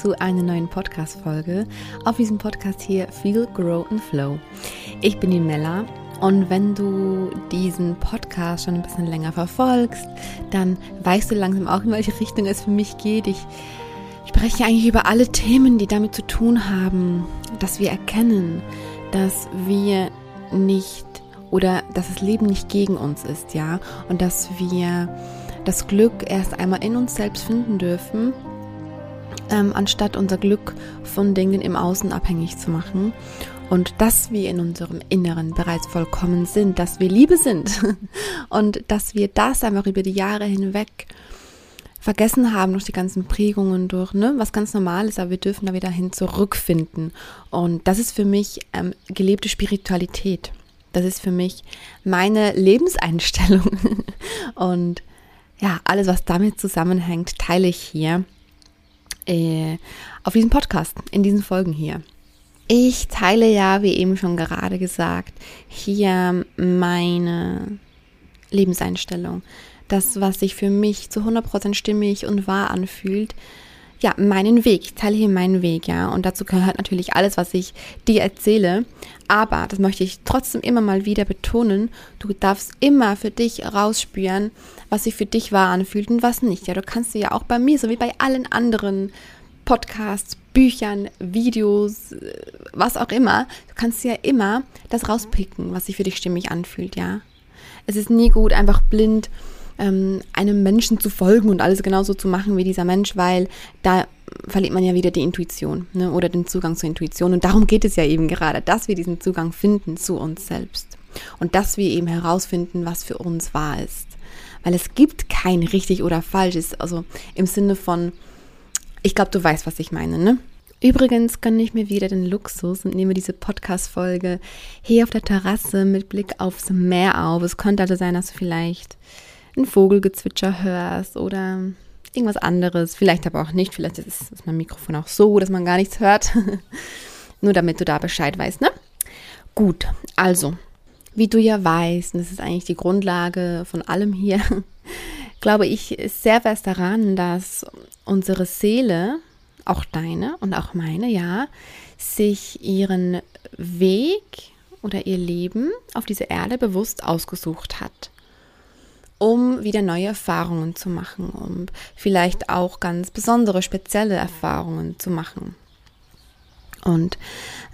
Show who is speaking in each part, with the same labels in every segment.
Speaker 1: zu einer neuen Podcast-Folge auf diesem Podcast hier Feel, Grow and Flow. Ich bin die Mella und wenn du diesen Podcast schon ein bisschen länger verfolgst, dann weißt du langsam auch, in welche Richtung es für mich geht. Ich spreche eigentlich über alle Themen, die damit zu tun haben, dass wir erkennen, dass wir nicht oder dass das Leben nicht gegen uns ist, ja, und dass wir das Glück erst einmal in uns selbst finden dürfen, ähm, anstatt unser Glück von Dingen im Außen abhängig zu machen. Und dass wir in unserem Inneren bereits vollkommen sind, dass wir Liebe sind und dass wir das einfach über die Jahre hinweg vergessen haben durch die ganzen Prägungen, durch, ne, was ganz normal ist, aber wir dürfen da wieder hin zurückfinden. Und das ist für mich ähm, gelebte Spiritualität. Das ist für mich meine Lebenseinstellung. Und ja, alles, was damit zusammenhängt, teile ich hier äh, auf diesem Podcast, in diesen Folgen hier. Ich teile ja, wie eben schon gerade gesagt, hier meine Lebenseinstellung. Das, was sich für mich zu 100% stimmig und wahr anfühlt, ja, meinen Weg. Ich teile hier meinen Weg, ja. Und dazu gehört natürlich alles, was ich dir erzähle. Aber, das möchte ich trotzdem immer mal wieder betonen, du darfst immer für dich rausspüren, was sich für dich wahr anfühlt und was nicht. Ja, du kannst ja auch bei mir, so wie bei allen anderen Podcasts, Büchern, Videos, was auch immer, du kannst ja immer das rauspicken, was sich für dich stimmig anfühlt, ja. Es ist nie gut, einfach blind ähm, einem Menschen zu folgen und alles genauso zu machen wie dieser Mensch, weil da verliert man ja wieder die Intuition ne, oder den Zugang zur Intuition. Und darum geht es ja eben gerade, dass wir diesen Zugang finden zu uns selbst und dass wir eben herausfinden, was für uns wahr ist. Weil es gibt kein richtig oder falsch, also im Sinne von, ich glaube, du weißt, was ich meine, ne? Übrigens gönne ich mir wieder den Luxus und nehme diese Podcast-Folge hier auf der Terrasse mit Blick aufs Meer auf. Es könnte also sein, dass du vielleicht ein Vogelgezwitscher hörst oder irgendwas anderes. Vielleicht aber auch nicht. Vielleicht ist, ist mein Mikrofon auch so, dass man gar nichts hört. Nur damit du da Bescheid weißt, ne? Gut, also, wie du ja weißt, und das ist eigentlich die Grundlage von allem hier, glaube ich sehr fest daran, dass unsere Seele, auch deine und auch meine, ja, sich ihren Weg oder ihr Leben auf diese Erde bewusst ausgesucht hat um wieder neue Erfahrungen zu machen, um vielleicht auch ganz besondere, spezielle Erfahrungen zu machen. Und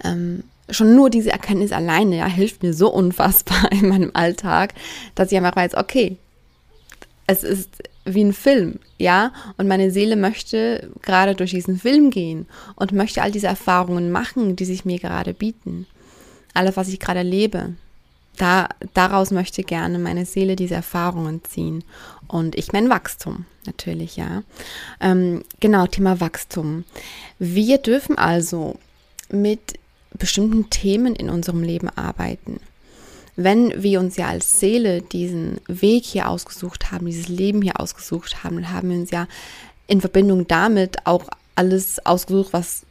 Speaker 1: ähm, schon nur diese Erkenntnis alleine ja, hilft mir so unfassbar in meinem Alltag, dass ich einfach weiß, okay, es ist wie ein Film, ja, und meine Seele möchte gerade durch diesen Film gehen und möchte all diese Erfahrungen machen, die sich mir gerade bieten. Alles, was ich gerade erlebe, da, daraus möchte gerne meine Seele diese Erfahrungen ziehen. Und ich mein Wachstum, natürlich, ja. Ähm, genau, Thema Wachstum. Wir dürfen also mit bestimmten Themen in unserem Leben arbeiten. Wenn wir uns ja als Seele diesen Weg hier ausgesucht haben, dieses Leben hier ausgesucht haben, haben wir uns ja in Verbindung damit auch alles ausgesucht, was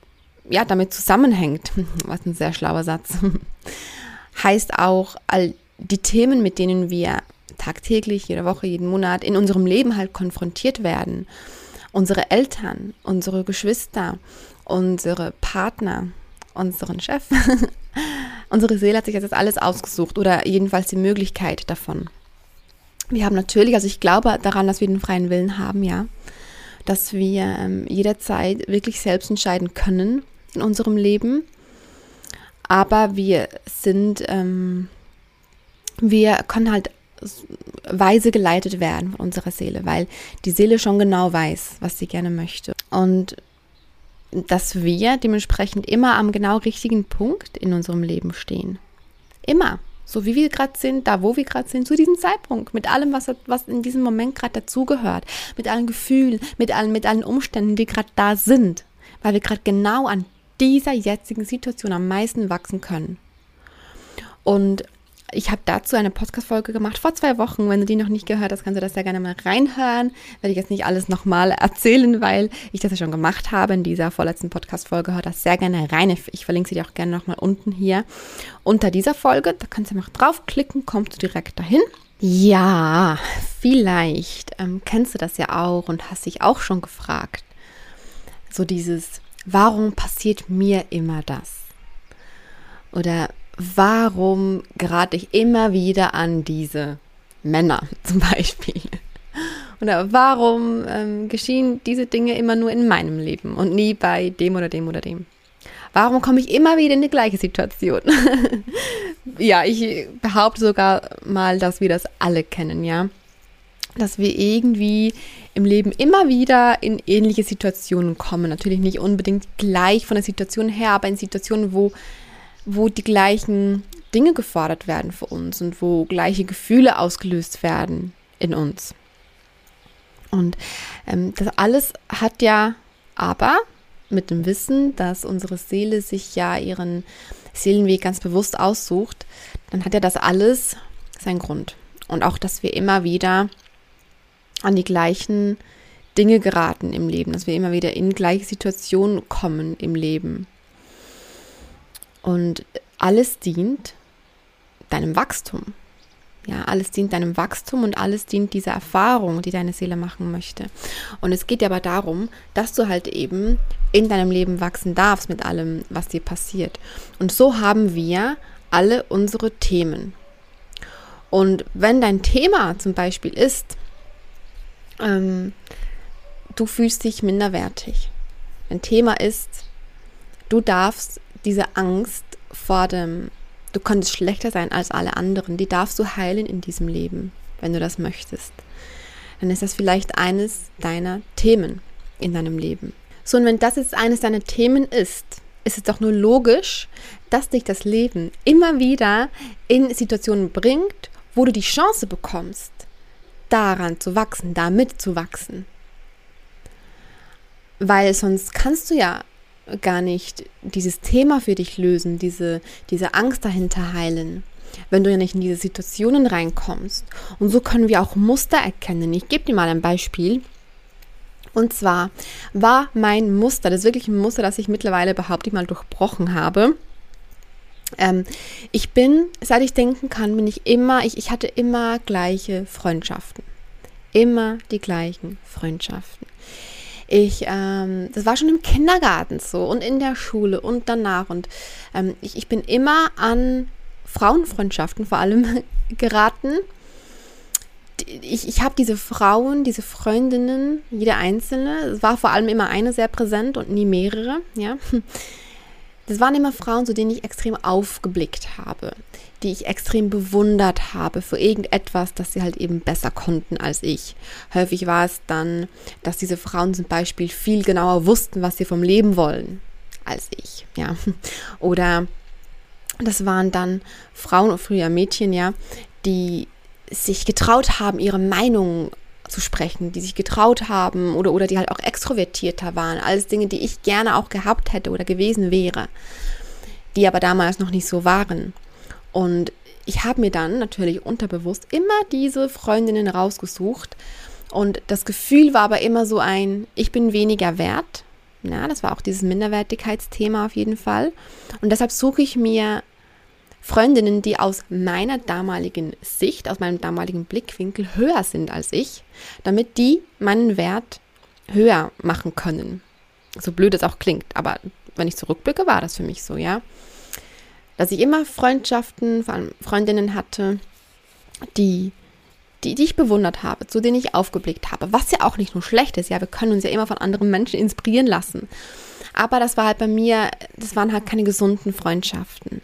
Speaker 1: ja damit zusammenhängt. Was ein sehr schlauer Satz heißt auch, all die Themen, mit denen wir tagtäglich, jede Woche, jeden Monat in unserem Leben halt konfrontiert werden. Unsere Eltern, unsere Geschwister, unsere Partner, unseren Chef. unsere Seele hat sich jetzt alles ausgesucht oder jedenfalls die Möglichkeit davon. Wir haben natürlich, also ich glaube daran, dass wir den freien Willen haben, ja, dass wir ähm, jederzeit wirklich selbst entscheiden können in unserem Leben aber wir sind, ähm, wir können halt weise geleitet werden von unserer Seele, weil die Seele schon genau weiß, was sie gerne möchte. Und dass wir dementsprechend immer am genau richtigen Punkt in unserem Leben stehen. Immer. So wie wir gerade sind, da wo wir gerade sind, zu diesem Zeitpunkt, mit allem, was, was in diesem Moment gerade dazugehört, mit allen Gefühlen, mit allen, mit allen Umständen, die gerade da sind, weil wir gerade genau an dieser jetzigen Situation am meisten wachsen können. Und ich habe dazu eine Podcast-Folge gemacht vor zwei Wochen. Wenn du die noch nicht gehört hast, kannst du das sehr gerne mal reinhören. Werde ich jetzt nicht alles nochmal erzählen, weil ich das ja schon gemacht habe in dieser vorletzten Podcast-Folge. Hör das sehr gerne rein. Ich verlinke sie dir auch gerne nochmal unten hier unter dieser Folge. Da kannst du einfach draufklicken, kommst du direkt dahin. Ja, vielleicht ähm, kennst du das ja auch und hast dich auch schon gefragt. So dieses, warum passiert mir immer das? Oder warum gerate ich immer wieder an diese Männer zum Beispiel? Oder warum ähm, geschehen diese Dinge immer nur in meinem Leben und nie bei dem oder dem oder dem? Warum komme ich immer wieder in die gleiche Situation? ja, ich behaupte sogar mal, dass wir das alle kennen, ja. Dass wir irgendwie im Leben immer wieder in ähnliche Situationen kommen. Natürlich nicht unbedingt gleich von der Situation her, aber in Situationen, wo, wo die gleichen Dinge gefordert werden für uns und wo gleiche Gefühle ausgelöst werden in uns. Und ähm, das alles hat ja aber mit dem Wissen, dass unsere Seele sich ja ihren Seelenweg ganz bewusst aussucht, dann hat ja das alles seinen Grund. Und auch, dass wir immer wieder an die gleichen Dinge geraten im Leben, dass wir immer wieder in gleiche Situationen kommen im Leben. Und alles dient deinem Wachstum. Ja, alles dient deinem Wachstum und alles dient dieser Erfahrung, die deine Seele machen möchte. Und es geht aber darum, dass du halt eben in deinem Leben wachsen darfst mit allem, was dir passiert. Und so haben wir alle unsere Themen. Und wenn dein Thema zum Beispiel ist, ähm, du fühlst dich minderwertig. Dein Thema ist, du darfst diese Angst vor dem Du könntest schlechter sein als alle anderen. Die darfst du heilen in diesem Leben, wenn du das möchtest. Dann ist das vielleicht eines deiner Themen in deinem Leben. So, und wenn das jetzt eines deiner Themen ist, ist es doch nur logisch, dass dich das Leben immer wieder in Situationen bringt, wo du die Chance bekommst, daran zu wachsen, damit zu wachsen. Weil sonst kannst du ja gar nicht dieses Thema für dich lösen, diese, diese Angst dahinter heilen, wenn du ja nicht in diese Situationen reinkommst. Und so können wir auch Muster erkennen. Ich gebe dir mal ein Beispiel. Und zwar war mein Muster, das ist wirklich ein Muster, das ich mittlerweile behaupte ich mal durchbrochen habe. Ähm, ich bin, seit ich denken kann, bin ich immer, ich, ich hatte immer gleiche Freundschaften. Immer die gleichen Freundschaften. Ich, ähm, das war schon im Kindergarten so und in der Schule und danach. Und ähm, ich, ich bin immer an Frauenfreundschaften vor allem geraten. Ich, ich habe diese Frauen, diese Freundinnen, jede einzelne, es war vor allem immer eine sehr präsent und nie mehrere, ja. Das waren immer Frauen, zu denen ich extrem aufgeblickt habe, die ich extrem bewundert habe für irgendetwas, das sie halt eben besser konnten als ich. Häufig war es dann, dass diese Frauen zum Beispiel viel genauer wussten, was sie vom Leben wollen als ich, ja. Oder das waren dann Frauen, früher Mädchen, ja, die sich getraut haben, ihre Meinung zu sprechen, die sich getraut haben oder, oder die halt auch extrovertierter waren. Alles Dinge, die ich gerne auch gehabt hätte oder gewesen wäre, die aber damals noch nicht so waren. Und ich habe mir dann natürlich unterbewusst immer diese Freundinnen rausgesucht. Und das Gefühl war aber immer so ein, ich bin weniger wert. Ja, das war auch dieses Minderwertigkeitsthema auf jeden Fall. Und deshalb suche ich mir Freundinnen, die aus meiner damaligen Sicht, aus meinem damaligen Blickwinkel höher sind als ich, damit die meinen Wert höher machen können. So blöd es auch klingt, aber wenn ich zurückblicke, war das für mich so, ja. Dass ich immer Freundschaften, vor allem Freundinnen hatte, die, die, die ich bewundert habe, zu denen ich aufgeblickt habe, was ja auch nicht nur schlecht ist, ja, wir können uns ja immer von anderen Menschen inspirieren lassen. Aber das war halt bei mir, das waren halt keine gesunden Freundschaften.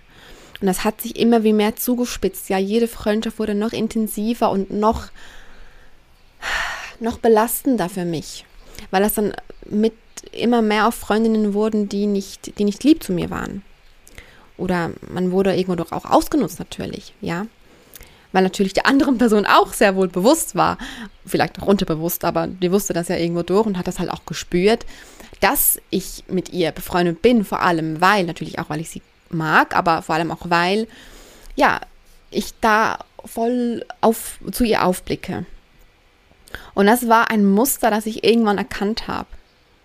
Speaker 1: Und das hat sich immer wie mehr zugespitzt. Ja, jede Freundschaft wurde noch intensiver und noch, noch belastender für mich. Weil das dann mit immer mehr auf Freundinnen wurden, die nicht, die nicht lieb zu mir waren. Oder man wurde irgendwo doch auch ausgenutzt natürlich, ja. Weil natürlich der anderen Person auch sehr wohl bewusst war, vielleicht auch unterbewusst, aber die wusste das ja irgendwo durch und hat das halt auch gespürt, dass ich mit ihr befreundet bin, vor allem weil, natürlich auch, weil ich sie mag, aber vor allem auch, weil, ja, ich da voll auf, zu ihr aufblicke. Und das war ein Muster, das ich irgendwann erkannt habe.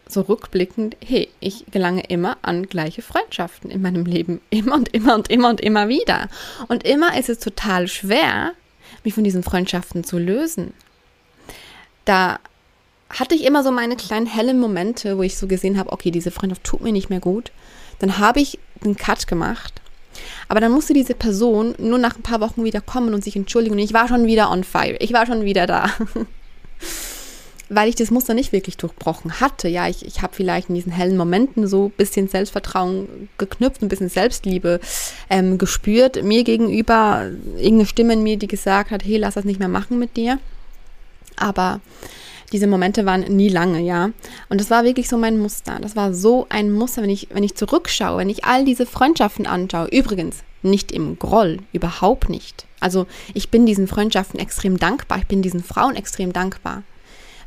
Speaker 1: So rückblickend, hey, ich gelange immer an gleiche Freundschaften in meinem Leben. Immer und immer und immer und immer wieder. Und immer ist es total schwer, mich von diesen Freundschaften zu lösen. Da hatte ich immer so meine kleinen hellen Momente, wo ich so gesehen habe, okay, diese Freundschaft tut mir nicht mehr gut. Dann habe ich einen Cut gemacht. Aber dann musste diese Person nur nach ein paar Wochen wieder kommen und sich entschuldigen. Und ich war schon wieder on fire. Ich war schon wieder da. Weil ich das Muster nicht wirklich durchbrochen hatte. Ja, ich, ich habe vielleicht in diesen hellen Momenten so ein bisschen Selbstvertrauen geknüpft, ein bisschen Selbstliebe ähm, gespürt. Mir gegenüber irgendeine Stimme in mir, die gesagt hat, hey, lass das nicht mehr machen mit dir. Aber diese Momente waren nie lange, ja. Und das war wirklich so mein Muster. Das war so ein Muster, wenn ich, wenn ich zurückschaue, wenn ich all diese Freundschaften anschaue. Übrigens, nicht im Groll, überhaupt nicht. Also ich bin diesen Freundschaften extrem dankbar, ich bin diesen Frauen extrem dankbar.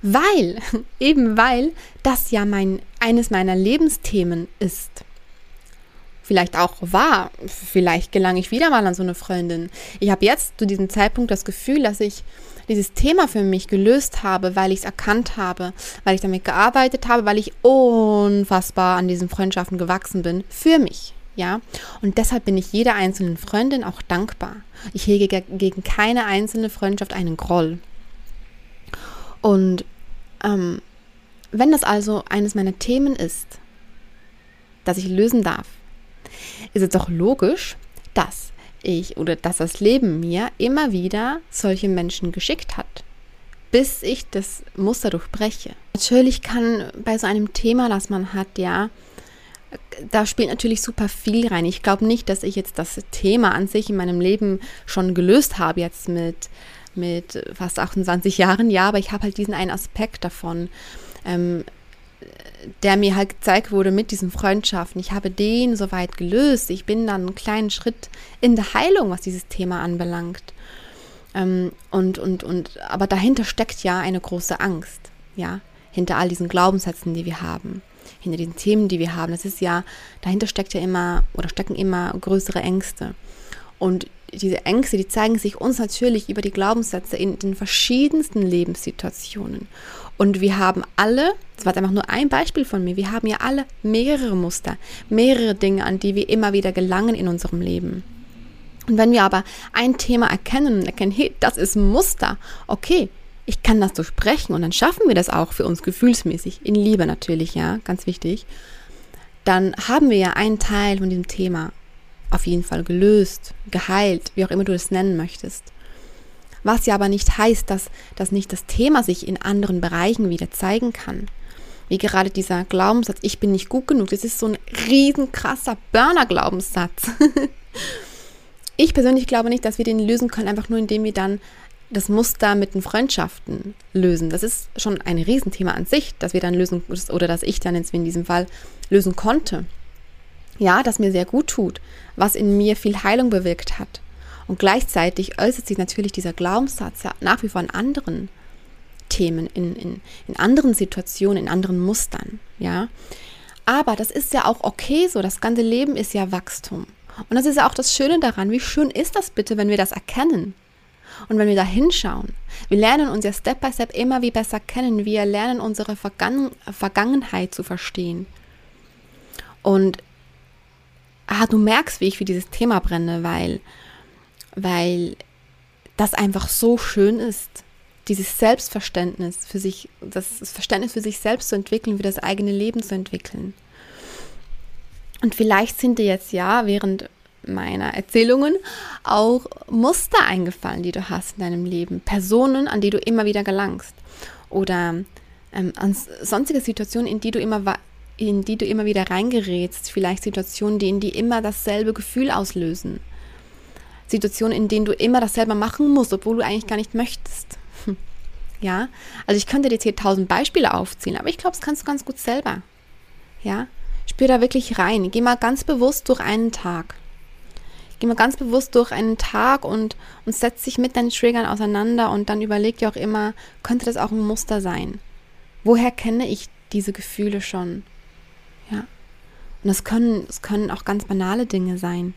Speaker 1: Weil, eben weil das ja mein, eines meiner Lebensthemen ist vielleicht auch war. Vielleicht gelange ich wieder mal an so eine Freundin. Ich habe jetzt zu diesem Zeitpunkt das Gefühl, dass ich dieses Thema für mich gelöst habe, weil ich es erkannt habe, weil ich damit gearbeitet habe, weil ich unfassbar an diesen Freundschaften gewachsen bin für mich. Ja, und deshalb bin ich jeder einzelnen Freundin auch dankbar. Ich hege gegen keine einzelne Freundschaft einen Groll. Und ähm, wenn das also eines meiner Themen ist, das ich lösen darf, ist es doch logisch, dass ich oder dass das Leben mir immer wieder solche Menschen geschickt hat, bis ich das Muster durchbreche. Natürlich kann bei so einem Thema, das man hat, ja, da spielt natürlich super viel rein. Ich glaube nicht, dass ich jetzt das Thema an sich in meinem Leben schon gelöst habe, jetzt mit, mit fast 28 Jahren, ja, aber ich habe halt diesen einen Aspekt davon. Ähm, der mir halt gezeigt wurde mit diesen Freundschaften. Ich habe den soweit gelöst. Ich bin dann einen kleinen Schritt in der Heilung, was dieses Thema anbelangt. Ähm, und, und, und, aber dahinter steckt ja eine große Angst, ja, hinter all diesen Glaubenssätzen, die wir haben, hinter diesen Themen, die wir haben. Das ist ja, dahinter steckt ja immer oder stecken immer größere Ängste. Und diese Ängste, die zeigen sich uns natürlich über die Glaubenssätze in den verschiedensten Lebenssituationen. Und wir haben alle, das war einfach nur ein Beispiel von mir, wir haben ja alle mehrere Muster, mehrere Dinge, an die wir immer wieder gelangen in unserem Leben. Und wenn wir aber ein Thema erkennen und erkennen, hey, das ist ein Muster, okay, ich kann das durchbrechen und dann schaffen wir das auch für uns gefühlsmäßig, in Liebe natürlich, ja, ganz wichtig, dann haben wir ja einen Teil von diesem Thema auf jeden Fall gelöst, geheilt, wie auch immer du es nennen möchtest. Was ja aber nicht heißt, dass, dass nicht das Thema sich in anderen Bereichen wieder zeigen kann. Wie gerade dieser Glaubenssatz, ich bin nicht gut genug, das ist so ein riesenkrasser Burner-Glaubenssatz. ich persönlich glaube nicht, dass wir den lösen können, einfach nur indem wir dann das Muster mit den Freundschaften lösen. Das ist schon ein Riesenthema an sich, dass wir dann lösen, oder dass ich dann jetzt in diesem Fall lösen konnte. Ja, das mir sehr gut tut, was in mir viel Heilung bewirkt hat. Und gleichzeitig äußert sich natürlich dieser Glaubenssatz ja nach wie vor in anderen Themen, in, in, in anderen Situationen, in anderen Mustern. Ja. Aber das ist ja auch okay so. Das ganze Leben ist ja Wachstum. Und das ist ja auch das Schöne daran. Wie schön ist das bitte, wenn wir das erkennen? Und wenn wir da hinschauen, wir lernen uns ja Step by Step immer wie besser kennen. Wir lernen unsere Vergangen Vergangenheit zu verstehen. Und ah, du merkst, wie ich für dieses Thema brenne, weil weil das einfach so schön ist, dieses Selbstverständnis für sich, das Verständnis für sich selbst zu entwickeln, für das eigene Leben zu entwickeln. Und vielleicht sind dir jetzt ja während meiner Erzählungen auch Muster eingefallen, die du hast in deinem Leben, Personen, an die du immer wieder gelangst oder ähm, an sonstige Situationen, in die du immer in die du immer wieder reingerätst, vielleicht Situationen, die in die immer dasselbe Gefühl auslösen. Situationen, in denen du immer dasselbe machen musst, obwohl du eigentlich gar nicht möchtest. Hm. Ja, also ich könnte dir jetzt hier tausend Beispiele aufzählen, aber ich glaube, das kannst du ganz gut selber. Ja, spür da wirklich rein. Geh mal ganz bewusst durch einen Tag. Geh mal ganz bewusst durch einen Tag und, und setz dich mit deinen Triggern auseinander und dann überleg dir auch immer, könnte das auch ein Muster sein? Woher kenne ich diese Gefühle schon? Ja. Und das können, das können auch ganz banale Dinge sein,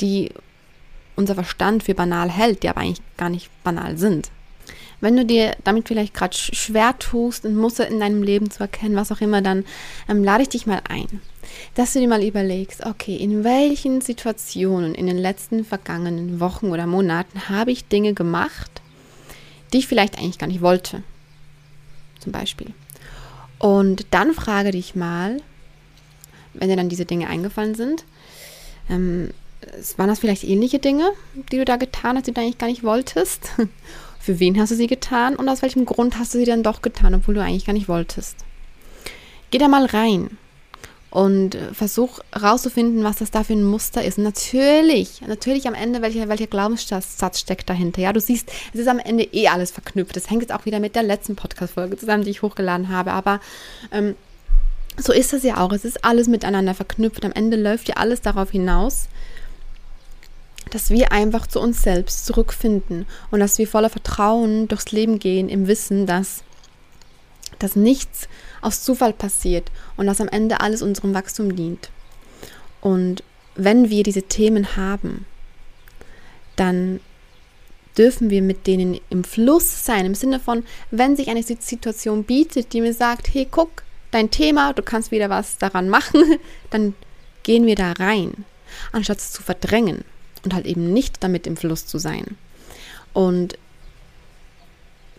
Speaker 1: die unser Verstand für banal hält, die aber eigentlich gar nicht banal sind. Wenn du dir damit vielleicht gerade schwer tust, ein Muster in deinem Leben zu erkennen, was auch immer, dann ähm, lade ich dich mal ein, dass du dir mal überlegst, okay, in welchen Situationen in den letzten vergangenen Wochen oder Monaten habe ich Dinge gemacht, die ich vielleicht eigentlich gar nicht wollte. zum Beispiel. Und dann frage dich mal, wenn dir dann diese Dinge eingefallen sind, ähm, waren das vielleicht ähnliche Dinge, die du da getan hast, die du eigentlich gar nicht wolltest? Für wen hast du sie getan und aus welchem Grund hast du sie dann doch getan, obwohl du eigentlich gar nicht wolltest? Geh da mal rein und versuch rauszufinden, was das da für ein Muster ist. Und natürlich, natürlich am Ende, welcher, welcher Glaubenssatz steckt dahinter. Ja, du siehst, es ist am Ende eh alles verknüpft. Das hängt jetzt auch wieder mit der letzten Podcast-Folge zusammen, die ich hochgeladen habe. Aber ähm, so ist es ja auch. Es ist alles miteinander verknüpft. Am Ende läuft ja alles darauf hinaus, dass wir einfach zu uns selbst zurückfinden und dass wir voller Vertrauen durchs Leben gehen, im Wissen, dass, dass nichts aus Zufall passiert und dass am Ende alles unserem Wachstum dient. Und wenn wir diese Themen haben, dann dürfen wir mit denen im Fluss sein, im Sinne von, wenn sich eine Situation bietet, die mir sagt, hey, guck, dein Thema, du kannst wieder was daran machen, dann gehen wir da rein, anstatt es zu verdrängen und halt eben nicht damit im Fluss zu sein. Und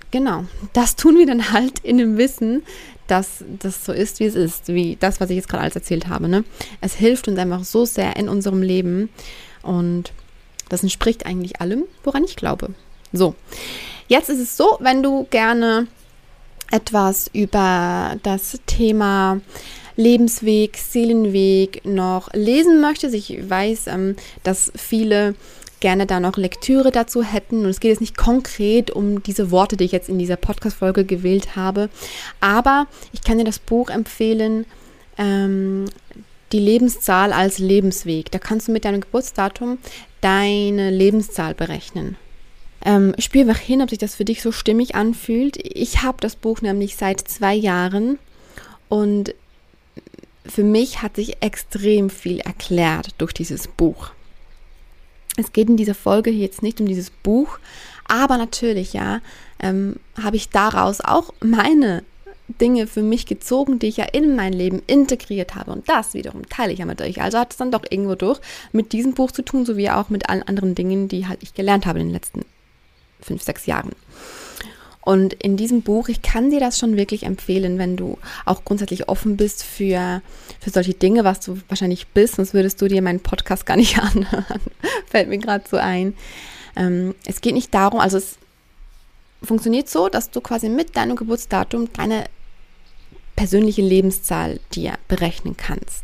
Speaker 1: genau, das tun wir dann halt in dem Wissen, dass das so ist, wie es ist, wie das, was ich jetzt gerade alles erzählt habe. Ne? Es hilft uns einfach so sehr in unserem Leben und das entspricht eigentlich allem, woran ich glaube. So, jetzt ist es so, wenn du gerne etwas über das Thema Lebensweg, Seelenweg noch lesen möchtest. Ich weiß, ähm, dass viele gerne da noch Lektüre dazu hätten. Und es geht jetzt nicht konkret um diese Worte, die ich jetzt in dieser Podcast-Folge gewählt habe. Aber ich kann dir das Buch empfehlen, ähm, die Lebenszahl als Lebensweg. Da kannst du mit deinem Geburtsdatum deine Lebenszahl berechnen. Ähm, spür einfach hin, ob sich das für dich so stimmig anfühlt. Ich habe das Buch nämlich seit zwei Jahren und für mich hat sich extrem viel erklärt durch dieses Buch. Es geht in dieser Folge jetzt nicht um dieses Buch, aber natürlich, ja, ähm, habe ich daraus auch meine Dinge für mich gezogen, die ich ja in mein Leben integriert habe. Und das wiederum teile ich ja mit euch. Also hat es dann doch irgendwo durch mit diesem Buch zu tun, sowie auch mit allen anderen Dingen, die halt ich gelernt habe in den letzten fünf, sechs Jahren. Und in diesem Buch, ich kann dir das schon wirklich empfehlen, wenn du auch grundsätzlich offen bist für, für solche Dinge, was du wahrscheinlich bist, sonst würdest du dir meinen Podcast gar nicht anhören. Fällt mir gerade so ein. Ähm, es geht nicht darum, also es funktioniert so, dass du quasi mit deinem Geburtsdatum deine persönliche Lebenszahl dir berechnen kannst.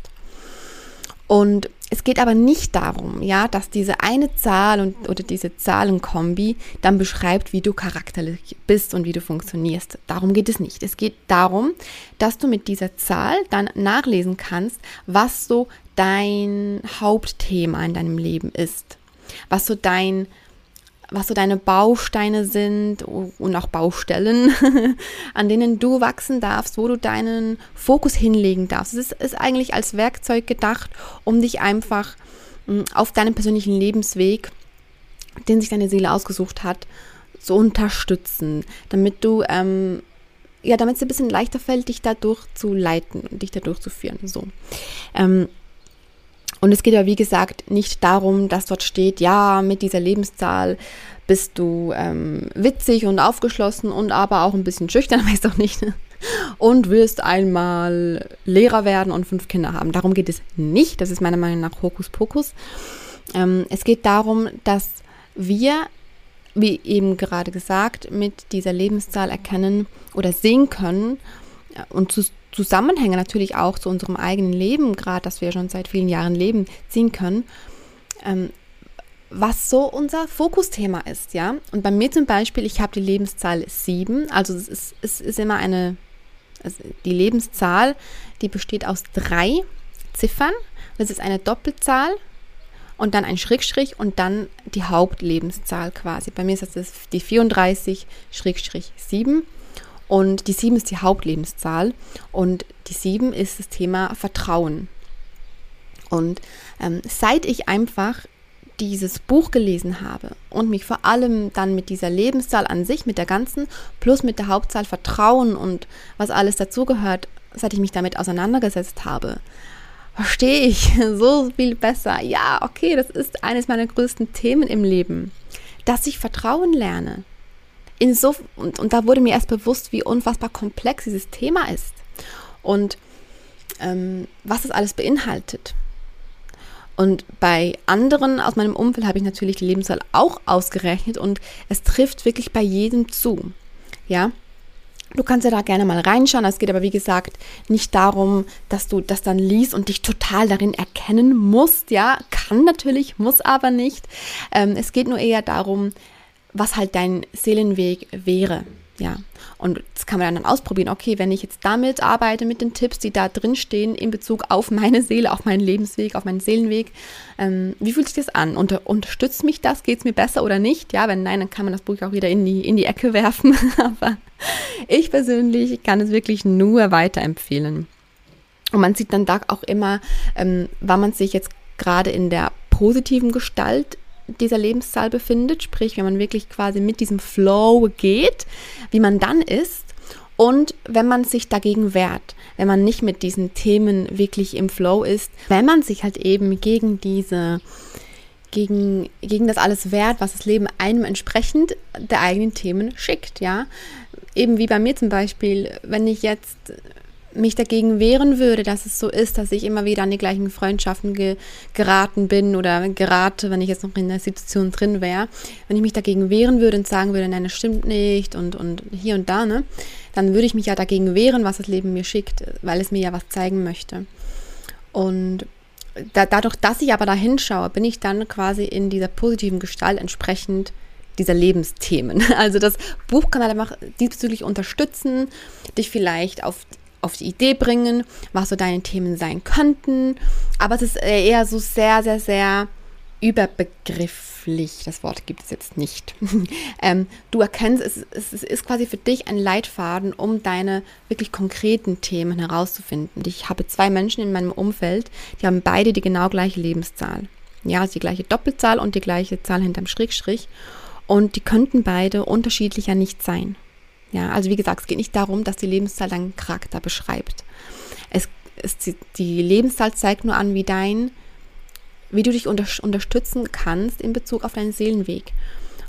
Speaker 1: Und es geht aber nicht darum, ja, dass diese eine Zahl und, oder diese Zahlenkombi dann beschreibt, wie du charakterlich bist und wie du funktionierst. Darum geht es nicht. Es geht darum, dass du mit dieser Zahl dann nachlesen kannst, was so dein Hauptthema in deinem Leben ist. Was so dein was so deine Bausteine sind und auch Baustellen, an denen du wachsen darfst, wo du deinen Fokus hinlegen darfst. Es ist, ist eigentlich als Werkzeug gedacht, um dich einfach hm, auf deinem persönlichen Lebensweg, den sich deine Seele ausgesucht hat, zu unterstützen, damit du ähm, ja, damit es ein bisschen leichter fällt, dich dadurch zu leiten und dich dadurch zu führen. So. Ähm, und es geht ja, wie gesagt, nicht darum, dass dort steht, ja, mit dieser Lebenszahl bist du ähm, witzig und aufgeschlossen und aber auch ein bisschen schüchtern, weiß doch nicht. Und wirst einmal Lehrer werden und fünf Kinder haben. Darum geht es nicht. Das ist meiner Meinung nach Hokuspokus. Ähm, es geht darum, dass wir, wie eben gerade gesagt, mit dieser Lebenszahl erkennen oder sehen können und zu Zusammenhänge natürlich auch zu unserem eigenen Leben, gerade das wir schon seit vielen Jahren leben, ziehen können, ähm, was so unser Fokusthema ist, ja. Und bei mir zum Beispiel, ich habe die Lebenszahl 7, also es ist, es ist immer eine, also die Lebenszahl, die besteht aus drei Ziffern. Das ist eine Doppelzahl und dann ein Schrägstrich und dann die Hauptlebenszahl quasi. Bei mir ist das die 34-7 und die 7 ist die Hauptlebenszahl und die 7 ist das Thema Vertrauen. Und ähm, seit ich einfach dieses Buch gelesen habe und mich vor allem dann mit dieser Lebenszahl an sich, mit der ganzen, plus mit der Hauptzahl Vertrauen und was alles dazugehört, seit ich mich damit auseinandergesetzt habe, verstehe ich so viel besser. Ja, okay, das ist eines meiner größten Themen im Leben, dass ich Vertrauen lerne, in so, und, und da wurde mir erst bewusst, wie unfassbar komplex dieses Thema ist und ähm, was das alles beinhaltet. Und bei anderen aus meinem Umfeld habe ich natürlich die Lebenszahl auch ausgerechnet und es trifft wirklich bei jedem zu. Ja, Du kannst ja da gerne mal reinschauen. Es geht aber, wie gesagt, nicht darum, dass du das dann liest und dich total darin erkennen musst. Ja, kann natürlich, muss aber nicht. Ähm, es geht nur eher darum, was halt dein Seelenweg wäre. Ja, und das kann man dann ausprobieren. Okay, wenn ich jetzt damit arbeite, mit den Tipps, die da drin stehen, in Bezug auf meine Seele, auf meinen Lebensweg, auf meinen Seelenweg, ähm, wie fühlt sich das an? Unter, unterstützt mich das? Geht es mir besser oder nicht? Ja, wenn nein, dann kann man das Buch auch wieder in die, in die Ecke werfen. Aber ich persönlich kann es wirklich nur weiterempfehlen. Und man sieht dann da auch immer, ähm, wann man sich jetzt gerade in der positiven Gestalt dieser Lebenszahl befindet, sprich, wenn man wirklich quasi mit diesem Flow geht, wie man dann ist und wenn man sich dagegen wehrt, wenn man nicht mit diesen Themen wirklich im Flow ist, wenn man sich halt eben gegen diese gegen, gegen das alles wehrt, was das Leben einem entsprechend der eigenen Themen schickt, ja. Eben wie bei mir zum Beispiel, wenn ich jetzt mich dagegen wehren würde, dass es so ist, dass ich immer wieder an die gleichen Freundschaften ge geraten bin oder gerate, wenn ich jetzt noch in der Situation drin wäre, wenn ich mich dagegen wehren würde und sagen würde, nein, das stimmt nicht und, und hier und da, ne, dann würde ich mich ja dagegen wehren, was das Leben mir schickt, weil es mir ja was zeigen möchte. Und da, dadurch, dass ich aber da hinschaue, bin ich dann quasi in dieser positiven Gestalt entsprechend dieser Lebensthemen. Also das Buch kann halt einfach diesbezüglich unterstützen, dich vielleicht auf auf die Idee bringen, was so deine Themen sein könnten. Aber es ist eher so sehr, sehr, sehr überbegrifflich. Das Wort gibt es jetzt nicht. ähm, du erkennst, es, es, es, ist quasi für dich ein Leitfaden, um deine wirklich konkreten Themen herauszufinden. Ich habe zwei Menschen in meinem Umfeld, die haben beide die genau gleiche Lebenszahl. Ja, also die gleiche Doppelzahl und die gleiche Zahl hinterm Schrägstrich. Und die könnten beide unterschiedlicher nicht sein. Ja, also wie gesagt, es geht nicht darum, dass die Lebenszahl deinen Charakter beschreibt. Es, es, die Lebenszahl zeigt nur an, wie dein, wie du dich unter, unterstützen kannst in Bezug auf deinen Seelenweg.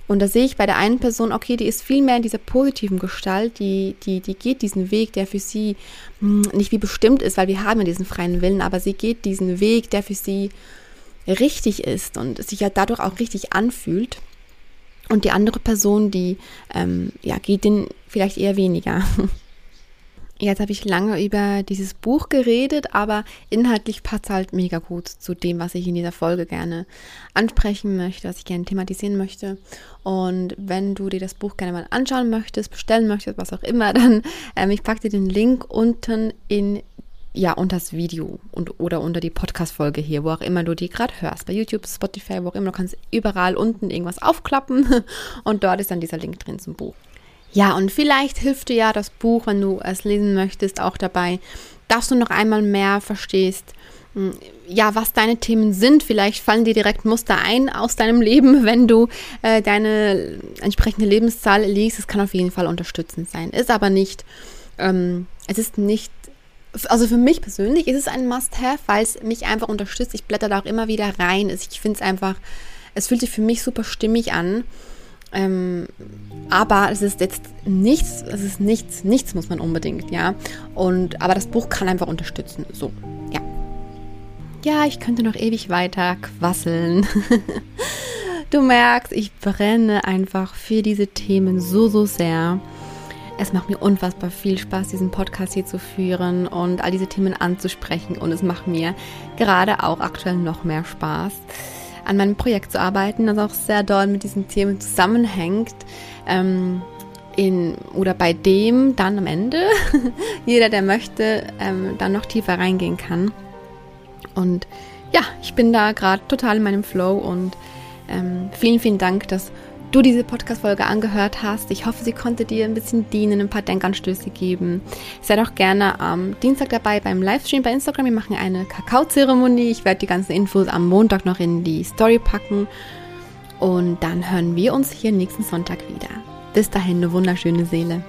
Speaker 1: Und da sehe ich bei der einen Person, okay, die ist viel mehr in dieser positiven Gestalt, die, die, die geht diesen Weg, der für sie hm, nicht wie bestimmt ist, weil wir haben ja diesen freien Willen, aber sie geht diesen Weg, der für sie richtig ist und sich ja dadurch auch richtig anfühlt. Und die andere Person, die ähm, ja, geht den vielleicht eher weniger. Jetzt habe ich lange über dieses Buch geredet, aber inhaltlich passt halt mega gut zu dem, was ich in dieser Folge gerne ansprechen möchte, was ich gerne thematisieren möchte. Und wenn du dir das Buch gerne mal anschauen möchtest, bestellen möchtest, was auch immer, dann ähm, ich packe dir den Link unten in ja, unter das Video und, oder unter die Podcast-Folge hier, wo auch immer du die gerade hörst. Bei YouTube, Spotify, wo auch immer. Du kannst überall unten irgendwas aufklappen und dort ist dann dieser Link drin zum Buch. Ja, und vielleicht hilft dir ja das Buch, wenn du es lesen möchtest, auch dabei, dass du noch einmal mehr verstehst, hm, ja, was deine Themen sind. Vielleicht fallen dir direkt Muster ein aus deinem Leben, wenn du äh, deine entsprechende Lebenszahl liest. Es kann auf jeden Fall unterstützend sein. Ist aber nicht, ähm, es ist nicht also für mich persönlich ist es ein Must-Have, weil es mich einfach unterstützt. Ich blätter da auch immer wieder rein. Ich finde es einfach, es fühlt sich für mich super stimmig an. Ähm, aber es ist jetzt nichts, es ist nichts, nichts muss man unbedingt, ja. Und, aber das Buch kann einfach unterstützen. So, ja. Ja, ich könnte noch ewig weiter quasseln. du merkst, ich brenne einfach für diese Themen so, so sehr. Es macht mir unfassbar viel Spaß, diesen Podcast hier zu führen und all diese Themen anzusprechen. Und es macht mir gerade auch aktuell noch mehr Spaß, an meinem Projekt zu arbeiten, das auch sehr doll mit diesen Themen zusammenhängt. Ähm, in, oder bei dem dann am Ende jeder, der möchte, ähm, dann noch tiefer reingehen kann. Und ja, ich bin da gerade total in meinem Flow und ähm, vielen, vielen Dank, dass du diese Podcast-Folge angehört hast. Ich hoffe, sie konnte dir ein bisschen dienen, ein paar Denkanstöße geben. Sei doch gerne am Dienstag dabei beim Livestream bei Instagram. Wir machen eine Kakaozeremonie. Ich werde die ganzen Infos am Montag noch in die Story packen. Und dann hören wir uns hier nächsten Sonntag wieder. Bis dahin, eine wunderschöne Seele.